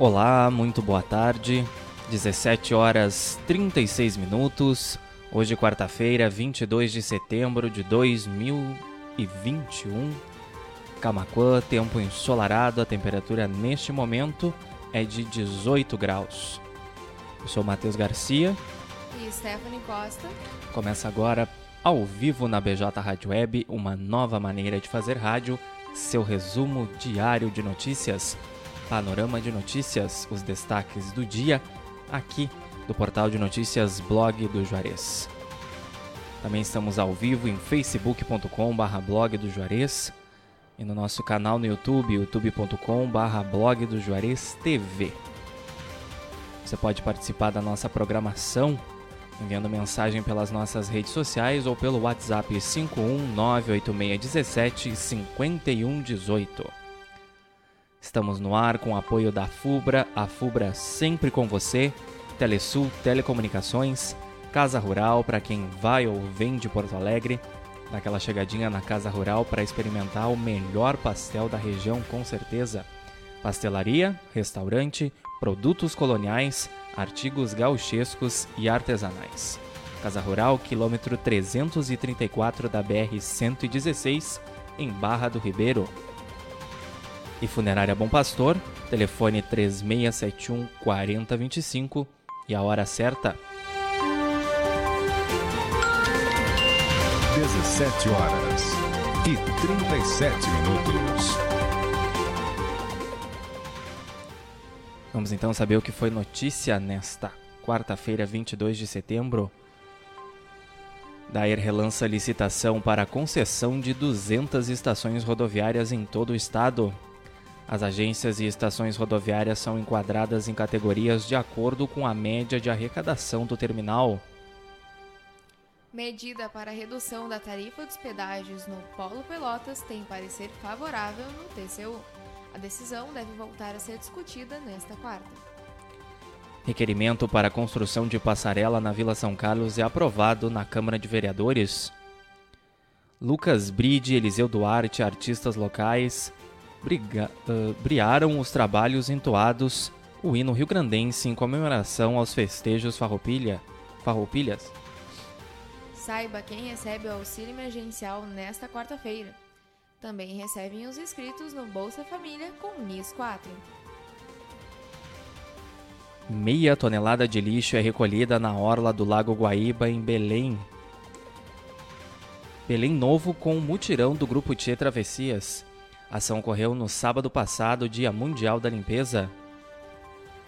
Olá, muito boa tarde. 17 horas 36 minutos. Hoje, quarta-feira, 22 de setembro de 2021. Camaquã, tempo ensolarado, a temperatura neste momento é de 18 graus. Eu sou Matheus Garcia. E Stephanie Costa. Começa agora, ao vivo na BJ Rádio Web, uma nova maneira de fazer rádio, seu resumo diário de notícias, panorama de notícias, os destaques do dia, aqui do portal de notícias Blog do Juarez. Também estamos ao vivo em facebook.com.br blog do Juarez e no nosso canal no YouTube, youtube.com.br blog do Juarez TV. Você pode participar da nossa programação enviando mensagem pelas nossas redes sociais ou pelo WhatsApp 51986175118. Estamos no ar com o apoio da FUBRA, a FUBRA sempre com você, Telesul Telecomunicações, Casa Rural para quem vai ou vem de Porto Alegre, daquela chegadinha na Casa Rural para experimentar o melhor pastel da região com certeza. Pastelaria, restaurante, produtos coloniais, artigos gauchescos e artesanais. Casa Rural, quilômetro 334 da BR-116, em Barra do Ribeiro. E Funerária Bom Pastor, telefone 3671 4025 e a hora certa. 17 horas e 37 minutos. Vamos então saber o que foi notícia nesta quarta-feira, 22 de setembro. Daer relança licitação para concessão de 200 estações rodoviárias em todo o estado. As agências e estações rodoviárias são enquadradas em categorias de acordo com a média de arrecadação do terminal. Medida para redução da tarifa dos pedágios no Polo Pelotas tem parecer favorável no TCU. A decisão deve voltar a ser discutida nesta quarta. Requerimento para a construção de passarela na Vila São Carlos é aprovado na Câmara de Vereadores. Lucas Bride Eliseu Duarte, artistas locais, briga, uh, briaram os trabalhos entoados o hino rio-grandense em comemoração aos festejos farroupilha, farroupilhas. Saiba quem recebe o auxílio emergencial nesta quarta-feira. Também recebem os inscritos no Bolsa Família com NIS 4. Meia tonelada de lixo é recolhida na orla do Lago Guaíba, em Belém. Belém Novo com o mutirão do Grupo Tchê Travessias. A ação ocorreu no sábado passado, Dia Mundial da Limpeza.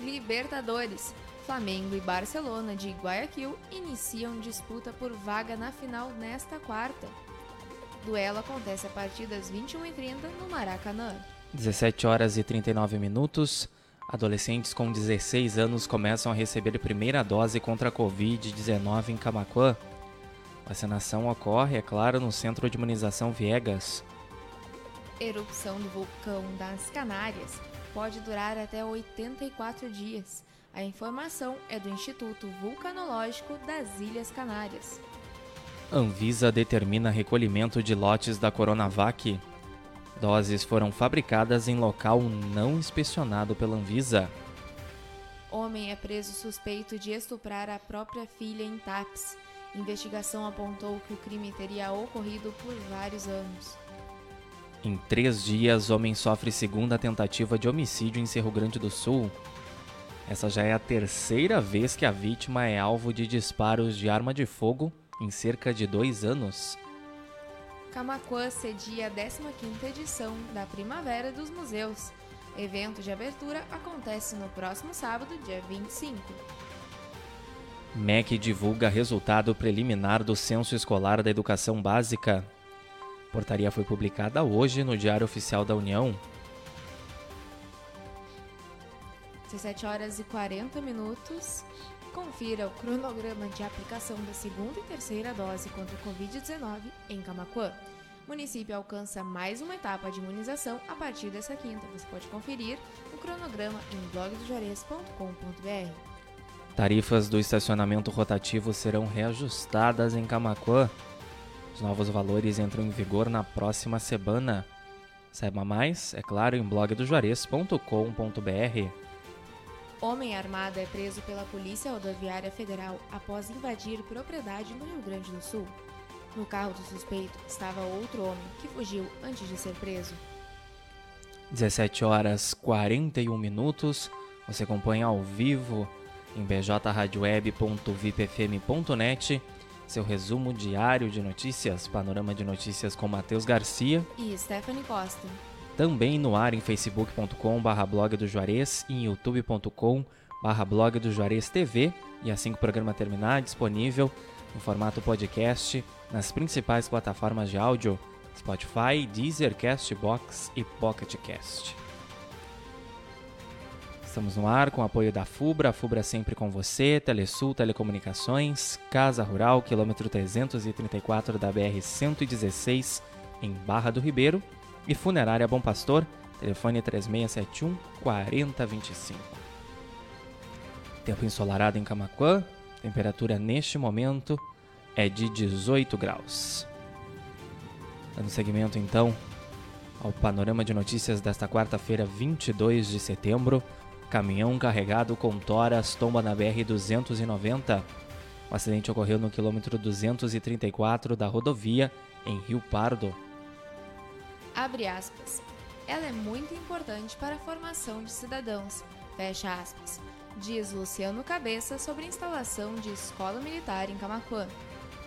Libertadores. Flamengo e Barcelona de Guayaquil iniciam disputa por vaga na final nesta quarta. Duelo acontece a partir das 21h30 no Maracanã. 17 horas e 39 minutos. Adolescentes com 16 anos começam a receber primeira dose contra a Covid-19 em Camaquã. Vacinação ocorre, é claro, no Centro de Imunização Viegas. Erupção do vulcão das Canárias pode durar até 84 dias. A informação é do Instituto Vulcanológico das Ilhas Canárias. Anvisa determina recolhimento de lotes da Coronavac. Doses foram fabricadas em local não inspecionado pela Anvisa. Homem é preso suspeito de estuprar a própria filha em TAPS. Investigação apontou que o crime teria ocorrido por vários anos. Em três dias, homem sofre segunda tentativa de homicídio em Cerro Grande do Sul. Essa já é a terceira vez que a vítima é alvo de disparos de arma de fogo em cerca de dois anos. Camacuã cedia a 15ª edição da Primavera dos Museus. Evento de abertura acontece no próximo sábado, dia 25. MEC divulga resultado preliminar do Censo Escolar da Educação Básica. Portaria foi publicada hoje no Diário Oficial da União. 17 horas e 40 minutos. Confira o cronograma de aplicação da segunda e terceira dose contra a Covid-19 em Camaquã. O município alcança mais uma etapa de imunização a partir dessa quinta. Você pode conferir o cronograma em blogdojuarez.com.br. Tarifas do estacionamento rotativo serão reajustadas em Camaquã. Os novos valores entram em vigor na próxima semana. Saiba mais, é claro, em blogdojuarez.com.br. Homem armado é preso pela Polícia Rodoviária Federal após invadir propriedade no Rio Grande do Sul. No carro do suspeito estava outro homem que fugiu antes de ser preso. 17 horas 41 minutos. Você acompanha ao vivo em bjradioweb.vipfm.net seu resumo diário de notícias, panorama de notícias com Matheus Garcia e Stephanie Costa. Também no ar em facebook.com/barra blog do Juarez e em youtube.com/barra blog do Juarez TV. E assim que o programa terminar, disponível em formato podcast nas principais plataformas de áudio Spotify, Deezer, Castbox e PocketCast. Estamos no ar com o apoio da FUBRA, a FUBRA sempre com você, Telesul Telecomunicações, Casa Rural, quilômetro 334 da BR-116, em Barra do Ribeiro, e Funerária Bom Pastor, telefone 3671 4025. Tempo ensolarado em Camaquã, temperatura neste momento é de 18 graus. Dando seguimento então ao panorama de notícias desta quarta-feira, 22 de setembro. Caminhão carregado com toras tomba na BR-290. O acidente ocorreu no quilômetro 234 da rodovia, em Rio Pardo. Abre aspas. Ela é muito importante para a formação de cidadãos. Fecha aspas. Diz Luciano Cabeça sobre a instalação de escola militar em Camacuã.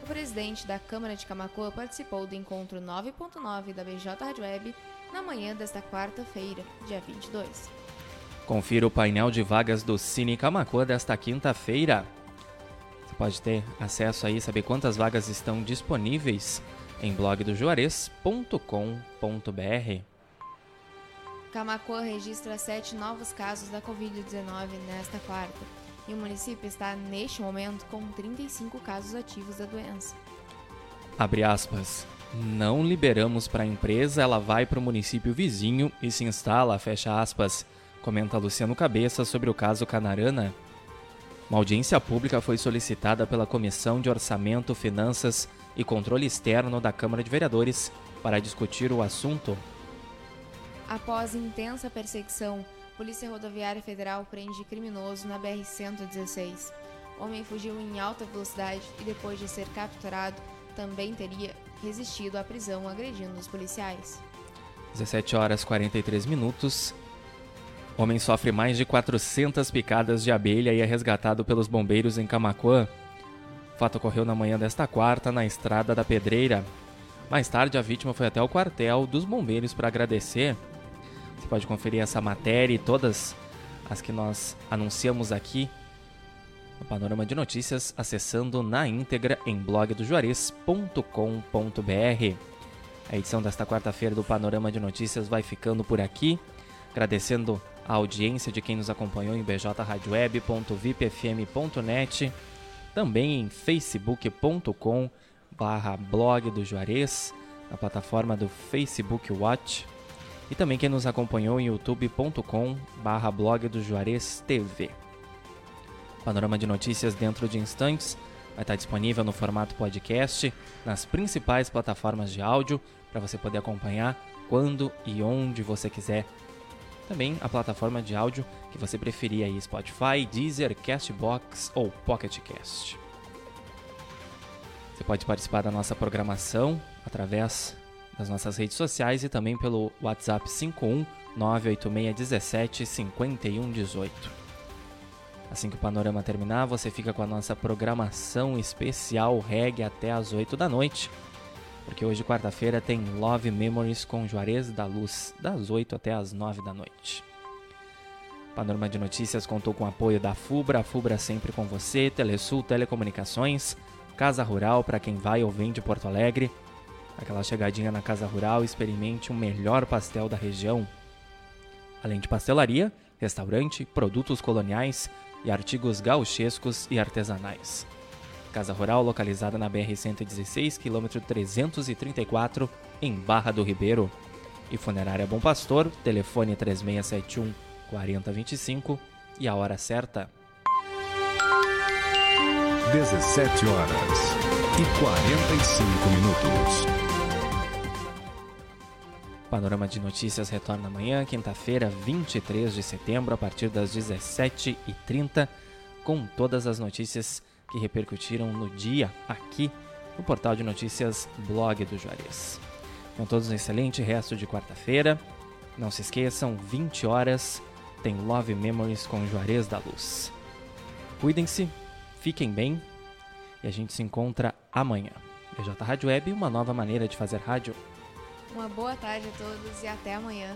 O presidente da Câmara de Camacuã participou do encontro 9.9 da BJ Rádio Web na manhã desta quarta-feira, dia 22. Confira o painel de vagas do Cine Camacuã desta quinta-feira. Você pode ter acesso aí, saber quantas vagas estão disponíveis em blogdojuarez.com.br. Camacuã registra sete novos casos da Covid-19 nesta quarta e o município está, neste momento, com 35 casos ativos da doença. Abre aspas. Não liberamos para a empresa, ela vai para o município vizinho e se instala, fecha aspas, comenta Luciano Cabeça sobre o caso Canarana. Uma audiência pública foi solicitada pela Comissão de Orçamento, Finanças e Controle Externo da Câmara de Vereadores para discutir o assunto. Após intensa perseguição, Polícia Rodoviária Federal prende criminoso na BR-116. Homem fugiu em alta velocidade e, depois de ser capturado, também teria resistido à prisão agredindo os policiais. 17 horas 43 minutos. Homem sofre mais de 400 picadas de abelha e é resgatado pelos bombeiros em Camacuã. O fato ocorreu na manhã desta quarta, na Estrada da Pedreira. Mais tarde, a vítima foi até o quartel dos bombeiros para agradecer. Você pode conferir essa matéria e todas as que nós anunciamos aqui no Panorama de Notícias, acessando na íntegra em blogdojuarez.com.br. A edição desta quarta-feira do Panorama de Notícias vai ficando por aqui, agradecendo a audiência de quem nos acompanhou em bjradioweb.vipfm.net também em facebook.com barra blog do Juarez, na plataforma do Facebook Watch, e também quem nos acompanhou em youtube.com barra blog do Juarez TV. Panorama de notícias dentro de instantes vai estar disponível no formato podcast nas principais plataformas de áudio para você poder acompanhar quando e onde você quiser também a plataforma de áudio que você preferir aí, Spotify, Deezer, Castbox ou PocketCast. Você pode participar da nossa programação através das nossas redes sociais e também pelo WhatsApp 51 98617 5118. Assim que o panorama terminar, você fica com a nossa programação especial reggae até as 8 da noite porque hoje, quarta-feira, tem Love Memories com Juarez da Luz, das 8 até as 9 da noite. Panorama de Notícias contou com o apoio da FUBRA, FUBRA sempre com você, Telesul Telecomunicações, Casa Rural para quem vai ou vem de Porto Alegre. Aquela chegadinha na Casa Rural, experimente o melhor pastel da região. Além de pastelaria, restaurante, produtos coloniais e artigos gauchescos e artesanais. Casa Rural localizada na BR-116, quilômetro 334, em Barra do Ribeiro. E Funerária Bom Pastor, telefone 3671 4025 e a hora certa. 17 horas e 45 minutos. Panorama de Notícias retorna amanhã, quinta-feira, 23 de setembro, a partir das 17h30, com todas as notícias que repercutiram no dia aqui no portal de notícias Blog do Juarez. Com todos um excelente resto de quarta-feira. Não se esqueçam, 20 horas tem Love Memories com Juarez da Luz. Cuidem-se, fiquem bem e a gente se encontra amanhã. BJ Rádio Web, uma nova maneira de fazer rádio. Uma boa tarde a todos e até amanhã.